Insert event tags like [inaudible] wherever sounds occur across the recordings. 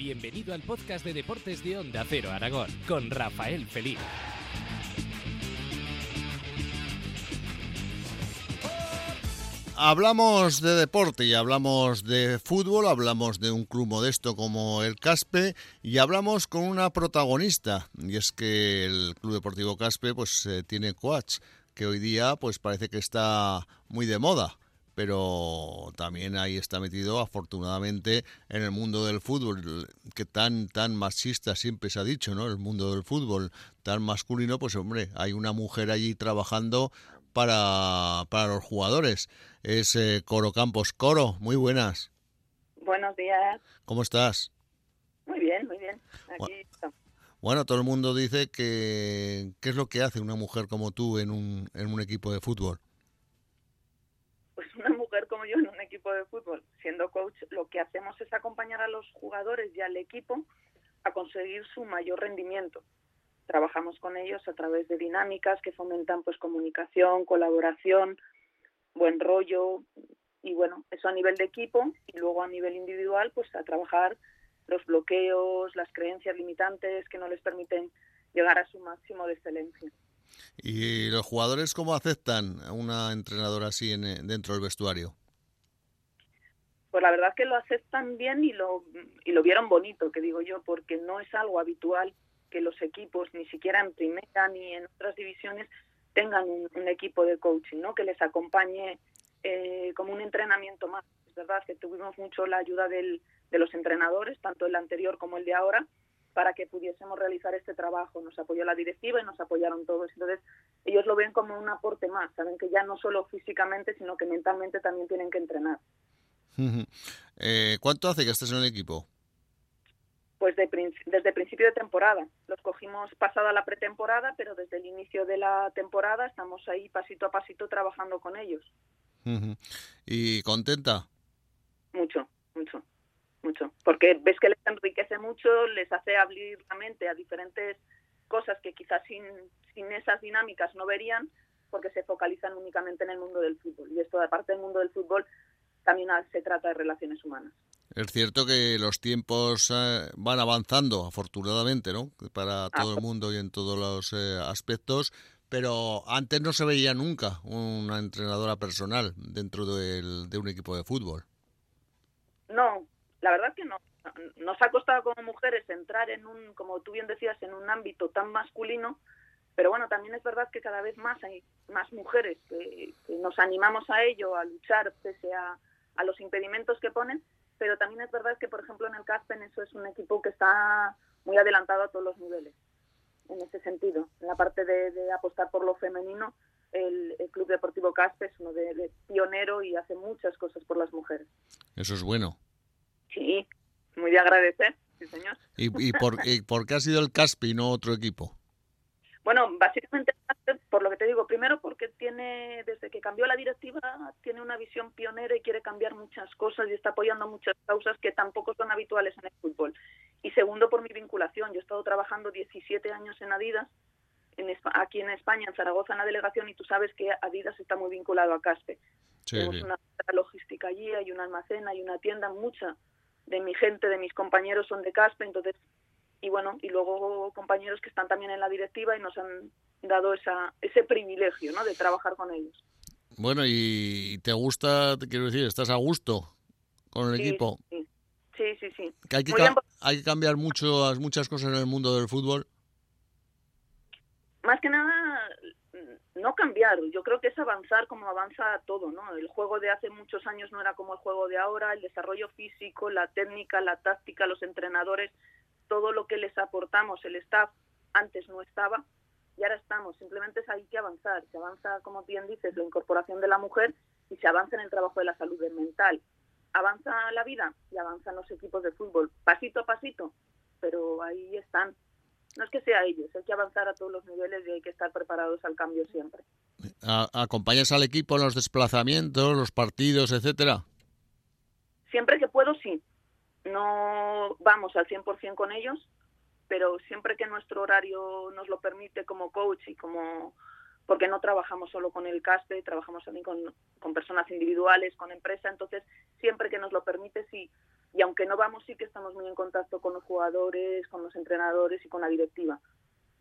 Bienvenido al podcast de deportes de Onda Cero Aragón con Rafael Feliz. Hablamos de deporte y hablamos de fútbol, hablamos de un club modesto como el Caspe y hablamos con una protagonista y es que el Club Deportivo Caspe pues eh, tiene coach que hoy día pues parece que está muy de moda pero también ahí está metido afortunadamente en el mundo del fútbol que tan tan machista siempre se ha dicho no el mundo del fútbol tan masculino pues hombre hay una mujer allí trabajando para, para los jugadores. Es eh, Coro Campos. Coro, muy buenas. Buenos días. ¿Cómo estás? Muy bien, muy bien. Aquí estamos. Bueno, todo el mundo dice que qué es lo que hace una mujer como tú en un, en un equipo de fútbol. Pues una mujer como yo en un de fútbol, siendo coach, lo que hacemos es acompañar a los jugadores y al equipo a conseguir su mayor rendimiento trabajamos con ellos a través de dinámicas que fomentan pues comunicación, colaboración, buen rollo y bueno, eso a nivel de equipo y luego a nivel individual pues a trabajar los bloqueos, las creencias limitantes que no les permiten llegar a su máximo de excelencia. ¿Y los jugadores cómo aceptan una entrenadora así en, dentro del vestuario? Pues la verdad que lo aceptan bien y lo, vieron bonito, que digo yo, porque no es algo habitual que los equipos, ni siquiera en primera ni en otras divisiones, tengan un, equipo de coaching, ¿no? que les acompañe eh, como un entrenamiento más. Es verdad que tuvimos mucho la ayuda de los entrenadores, tanto el anterior como el de ahora, para que pudiésemos realizar este trabajo. Nos apoyó la directiva y nos apoyaron todos. Entonces, ellos lo ven como un aporte más. Saben que ya no solo físicamente, sino que mentalmente también tienen que entrenar. Eh, ¿Cuánto hace que estés en el equipo? pues de, desde principio de temporada. Los cogimos pasada la pretemporada, pero desde el inicio de la temporada estamos ahí pasito a pasito trabajando con ellos. ¿Y contenta? Mucho, mucho, mucho. Porque ves que les enriquece mucho, les hace abrir la mente a diferentes cosas que quizás sin, sin esas dinámicas no verían, porque se focalizan únicamente en el mundo del fútbol. Y esto, aparte del mundo del fútbol, también se trata de relaciones humanas. Es cierto que los tiempos eh, van avanzando, afortunadamente, ¿no? Para todo el mundo y en todos los eh, aspectos, pero antes no se veía nunca una entrenadora personal dentro de un equipo de fútbol. No, la verdad que no. Nos ha costado como mujeres entrar en un, como tú bien decías, en un ámbito tan masculino, pero bueno, también es verdad que cada vez más hay más mujeres que, nos animamos a ello, a luchar pese a, a los impedimentos que ponen pero también es verdad que, por ejemplo, en el Caspen eso es un equipo que está muy adelantado a todos los niveles, en ese sentido. En la parte de, apostar por lo femenino, el, Club Deportivo Caspe es uno de, pionero y hace muchas cosas por las mujeres. Eso es bueno. Sí, muy de agradecer, sí señor. ¿Y, por, y por qué ha sido el Caspe y no otro equipo? Bueno, básicamente por lo que te digo, primero porque tiene, desde que cambió la directiva, tiene una visión pionera y quiere cambiar muchas cosas y está apoyando muchas causas que tampoco son habituales en el fútbol. Y segundo, por mi vinculación. Yo he estado trabajando 17 años en Adidas, en, aquí en España, en Zaragoza, en la delegación, y tú sabes que Adidas está muy vinculado a Caspe. Tenemos una logística allí, hay un almacén, hay una tienda, mucha de mi gente, de mis compañeros son de Caspe, entonces y bueno, y luego compañeros que están también en la directiva y nos han dado esa, ese privilegio, ¿no? De trabajar con ellos. Bueno, ¿y te gusta, te quiero decir, estás a gusto con el equipo? Sí, sí, sí. sí. hay, que hay que cambiar mucho, muchas cosas en el mundo del fútbol. Más que nada, no cambiar, yo creo que es avanzar como avanza todo, ¿no? El juego de hace muchos años no era como el juego de ahora, el desarrollo físico, la técnica, la táctica, los entrenadores todo lo que les aportamos, el staff antes no estaba y ahora estamos. Simplemente es hay que avanzar. Se avanza, como bien dices, la incorporación de la mujer y se avanza en el trabajo de la salud mental. Avanza la vida y avanzan los equipos de fútbol, pasito a pasito, pero ahí están. No es que sea ellos, hay que avanzar a todos los niveles y hay que estar preparados al cambio siempre. ¿Acompañas al equipo en los desplazamientos, los partidos, etcétera? Siempre que puedo, sí no vamos al 100% con ellos, pero siempre que nuestro horario nos lo permite como coach y como porque no trabajamos solo con el CASPE, trabajamos también con, con personas individuales, con empresa, entonces siempre que nos lo permite sí y aunque no vamos sí que estamos muy en contacto con los jugadores, con los entrenadores y con la directiva.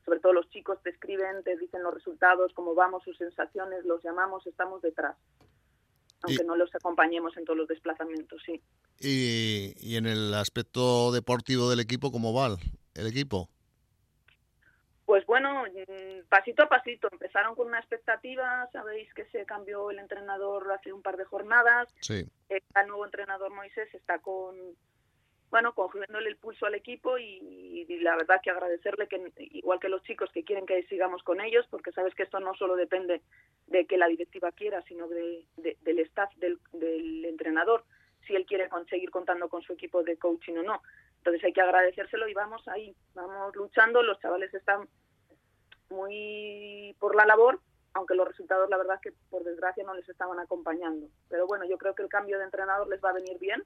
Sobre todo los chicos te escriben, te dicen los resultados, cómo vamos, sus sensaciones, los llamamos, estamos detrás. Aunque no los acompañemos en todos los desplazamientos, sí. Y, y en el aspecto deportivo del equipo, ¿cómo va el equipo? Pues bueno, mm, pasito a pasito. Empezaron con una expectativa. Sabéis que se cambió el entrenador hace un par de jornadas. Sí. El nuevo entrenador Moisés está con, bueno, cogiéndole el pulso al equipo y, la verdad que agradecerle que, igual que los chicos que quieren que sigamos con ellos, porque sabes que esto no solo depende de que la directiva quiera, sino de, del staff del, del entrenador, si él quiere conseguir contando con su equipo de coaching o no. Entonces hay que agradecérselo y vamos ahí, vamos luchando, los chavales están muy por la labor, aunque los resultados la verdad que por desgracia no les estaban acompañando. Pero bueno, yo creo que el cambio de entrenador les va a venir bien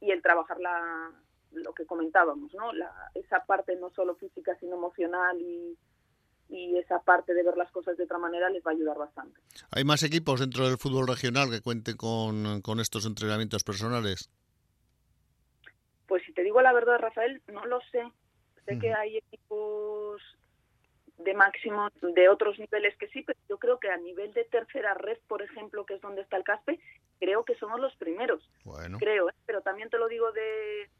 y el trabajar la, lo que comentábamos, ¿no? La, esa parte no solo física sino emocional y, y esa parte de ver las cosas de otra manera les va a ayudar bastante. ¿Hay más equipos dentro del fútbol regional que cuenten con, con estos entrenamientos personales? Pues si te digo la verdad, Rafael, no lo sé. Sé que hay equipos de máximo de otros niveles que sí, pero yo creo que a nivel de tercera red, por ejemplo, que es donde está el Caspe, creo que somos los primeros. Bueno. Creo, ¿eh? pero también te lo digo de,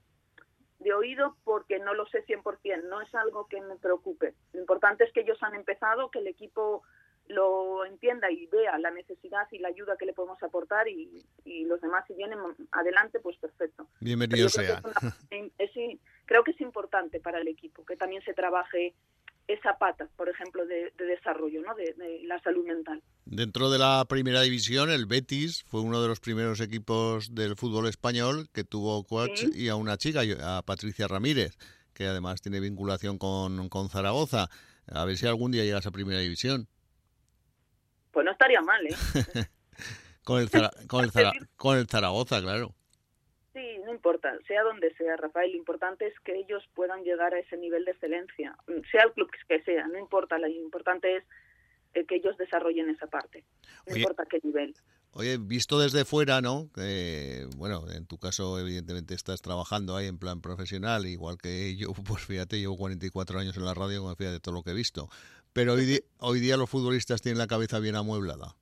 de oído porque no lo sé 100%, no es algo que me preocupe. Lo importante es que ellos han empezado, que el equipo lo entienda y vea la necesidad y la ayuda que le podemos aportar y, y los demás si vienen adelante pues perfecto. Bienvenido sea. [laughs] creo que es importante para el equipo que también se trabaje esa pata, por ejemplo, de, desarrollo, ¿no? De, la salud mental. Dentro de la primera división, el Betis fue uno de los primeros equipos del fútbol español que tuvo coach y a una chica, a Patricia Ramírez, que además tiene vinculación con, con Zaragoza. A ver si algún día llegas a primera división. Pues no estaría mal, ¿eh? [laughs] con, el con, el [laughs] con el Zaragoza, claro. No importa, sea donde sea, Rafael, lo importante es que ellos puedan llegar a ese nivel de excelencia, sea el club que sea, no importa, lo importante es eh, que ellos desarrollen esa parte, no importa qué nivel. Oye, visto desde fuera, ¿no? bueno, en tu caso evidentemente estás trabajando ahí en plan profesional, igual que yo, [laughs] pues fíjate, llevo 44 años en la radio, con de todo lo que he visto. Pero hoy, [laughs] hoy día los futbolistas tienen la cabeza bien amueblada.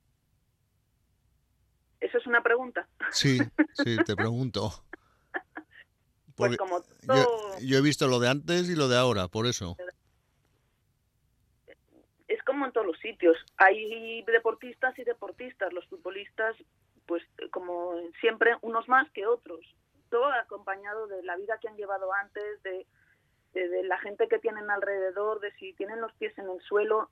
¿Eso es una pregunta? Sí, sí, te [laughs] pregunto. Pues como yo, he visto lo de antes y lo de ahora, por eso. Es como en todos los sitios. Hay deportistas y deportistas. Los futbolistas, pues como siempre, unos más que otros. Todo acompañado de la vida que han llevado antes, de, de, la gente que tienen alrededor, de si tienen los pies en el suelo.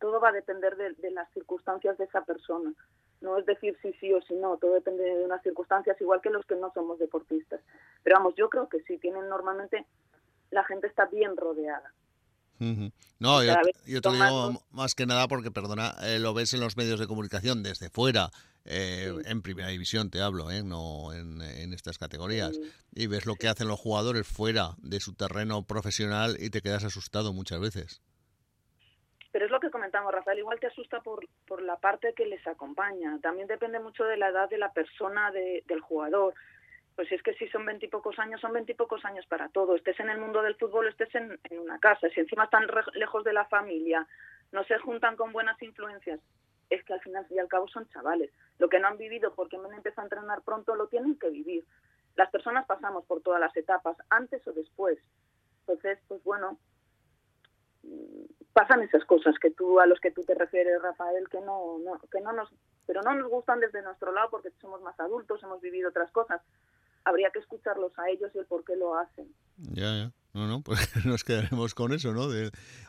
Todo va a depender de las circunstancias de esa persona no es decir sí, sí o sí no, todo depende de unas circunstancias, igual que los que no somos deportistas. Pero vamos, yo creo que sí, tienen normalmente, la gente está bien rodeada. No, yo, te digo más que nada porque, perdona, eh, lo ves en los medios de comunicación desde fuera, eh, en primera división te hablo, eh, no en, estas categorías, y ves lo que hacen los jugadores fuera de su terreno profesional y te quedas asustado muchas veces. Pero es lo que comentamos, Rafael, igual te asusta por, por la parte que les acompaña. También depende mucho de la edad de la persona, del jugador. Pues es que si son veintipocos años, son veintipocos años para todo. Estés en el mundo del fútbol, estés en, una casa. Si encima están lejos de la familia, no se juntan con buenas influencias, es que al final y al cabo son chavales. Lo que no han vivido porque me empieza a entrenar pronto lo tienen que vivir. Las personas pasamos por todas las etapas, antes o después. Entonces, pues bueno, pasan esas cosas que tú a los que tú te refieres Rafael que no, que no nos pero no nos gustan desde nuestro lado porque somos más adultos hemos vivido otras cosas. Habría que escucharlos a ellos y el por qué lo hacen. Ya ya. No no pues [laughs] nos quedaremos con eso no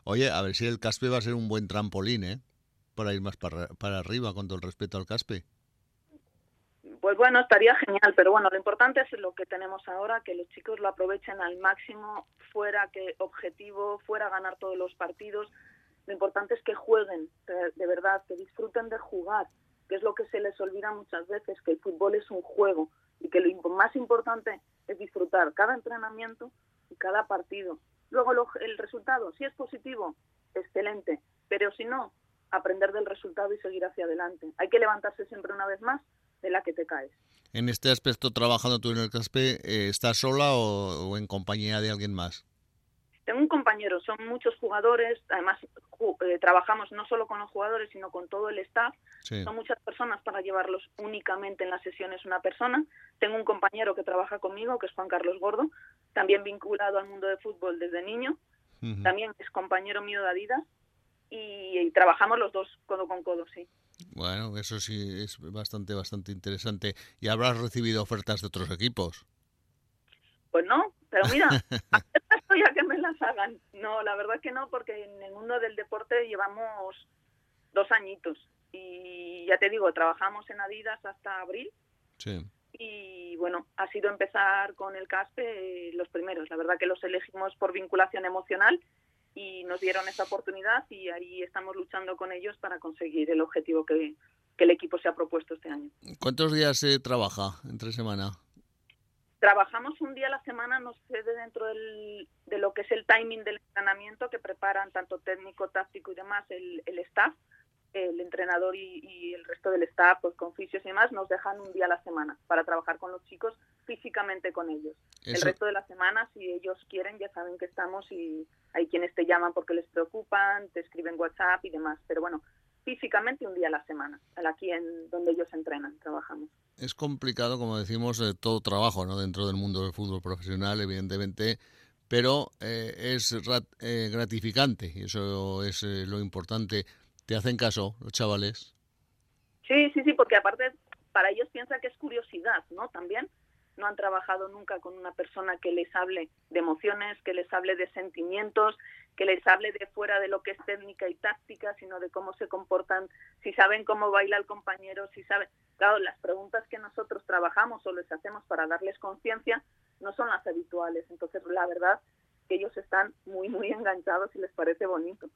oye a ver si el Caspe va a ser un buen trampolín eh para ir más para, para arriba con todo el respeto al Caspe pues bueno, estaría genial, pero bueno, lo importante es lo que tenemos ahora, que los chicos lo aprovechen al máximo, fuera que objetivo, fuera ganar todos los partidos. Lo importante es que jueguen, de verdad, que disfruten de jugar, que es lo que se les olvida muchas veces, que el fútbol es un juego y que lo más importante es disfrutar cada entrenamiento y cada partido. Luego el resultado, si es positivo, excelente, pero si no, aprender del resultado y seguir hacia adelante. Hay que levantarse siempre una vez más de la que te caes. En este aspecto, trabajando tú en el CASPE, eh, ¿estás sola o, en compañía de alguien más? Tengo un compañero, son muchos jugadores, además eh, trabajamos no solo con los jugadores, sino con todo el staff. Son muchas personas para llevarlos únicamente en las sesiones una persona. Tengo un compañero que trabaja conmigo, que es Juan Carlos Gordo, también vinculado al mundo de fútbol desde niño. También es compañero mío de Adidas y, trabajamos los dos codo con codo, sí. Bueno, eso sí es bastante, bastante interesante. ¿Y habrás recibido ofertas de otros equipos? Pues no, pero mira, [laughs] estoy a que me las hagan. No, la verdad que no, porque en el mundo del deporte llevamos dos añitos. Y ya te digo, trabajamos en Adidas hasta abril. Sí. Y bueno, ha sido empezar con el CASPE eh, los primeros. La verdad que los elegimos por vinculación emocional y nos dieron esa oportunidad y ahí estamos luchando con ellos para conseguir el objetivo que, el equipo se ha propuesto este año. ¿Cuántos días se trabaja entre semana? Trabajamos un día a la semana, no sé, dentro del, de lo que es el timing del entrenamiento que preparan tanto técnico, táctico y demás el, el staff el entrenador y, el resto del staff, pues con fisios y demás, nos dejan un día a la semana para trabajar con los chicos físicamente con ellos. El resto de la semana, si ellos quieren, ya saben que estamos y hay quienes te llaman porque les preocupan, te escriben WhatsApp y demás. Pero bueno, físicamente un día a la semana, aquí en donde ellos entrenan, trabajamos. Es complicado, como decimos, eh, todo trabajo ¿no? dentro del mundo del fútbol profesional, evidentemente, pero eh, es eh, gratificante y eso es lo importante. ¿Te hacen caso los chavales? Sí, sí, sí, porque aparte para ellos piensa que es curiosidad, ¿no? También no han trabajado nunca con una persona que les hable de emociones, que les hable de sentimientos, que les hable de fuera de lo que es técnica y táctica, sino de cómo se comportan, si saben cómo baila el compañero, si saben... Claro, las preguntas que nosotros trabajamos o les hacemos para darles conciencia no son las habituales. Entonces, la verdad que ellos están muy, muy [laughs] enganchados y les parece bonito.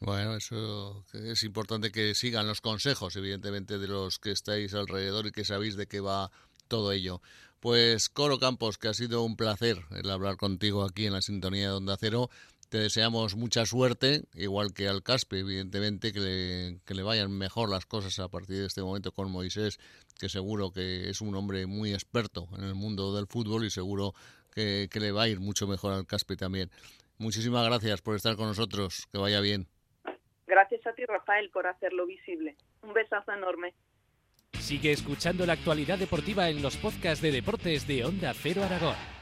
Bueno, eso es importante que sigan los consejos, evidentemente, de los que estáis alrededor y que sabéis de qué va todo ello. Pues Coro Campos, que ha sido un placer el hablar contigo aquí en la sintonía de Onda Cero. Te deseamos mucha suerte, igual que al Caspe, evidentemente, que le, que le vayan mejor las cosas a partir de este momento con Moisés, que seguro que es un hombre muy experto en el mundo del fútbol y seguro que, que le va a ir mucho mejor al Caspe también. Muchísimas gracias por estar con nosotros, que vaya bien. Gracias a ti, Rafael, por hacerlo visible. Un besazo enorme. Sigue escuchando la actualidad deportiva en los podcasts de deportes de Onda Cero Aragón.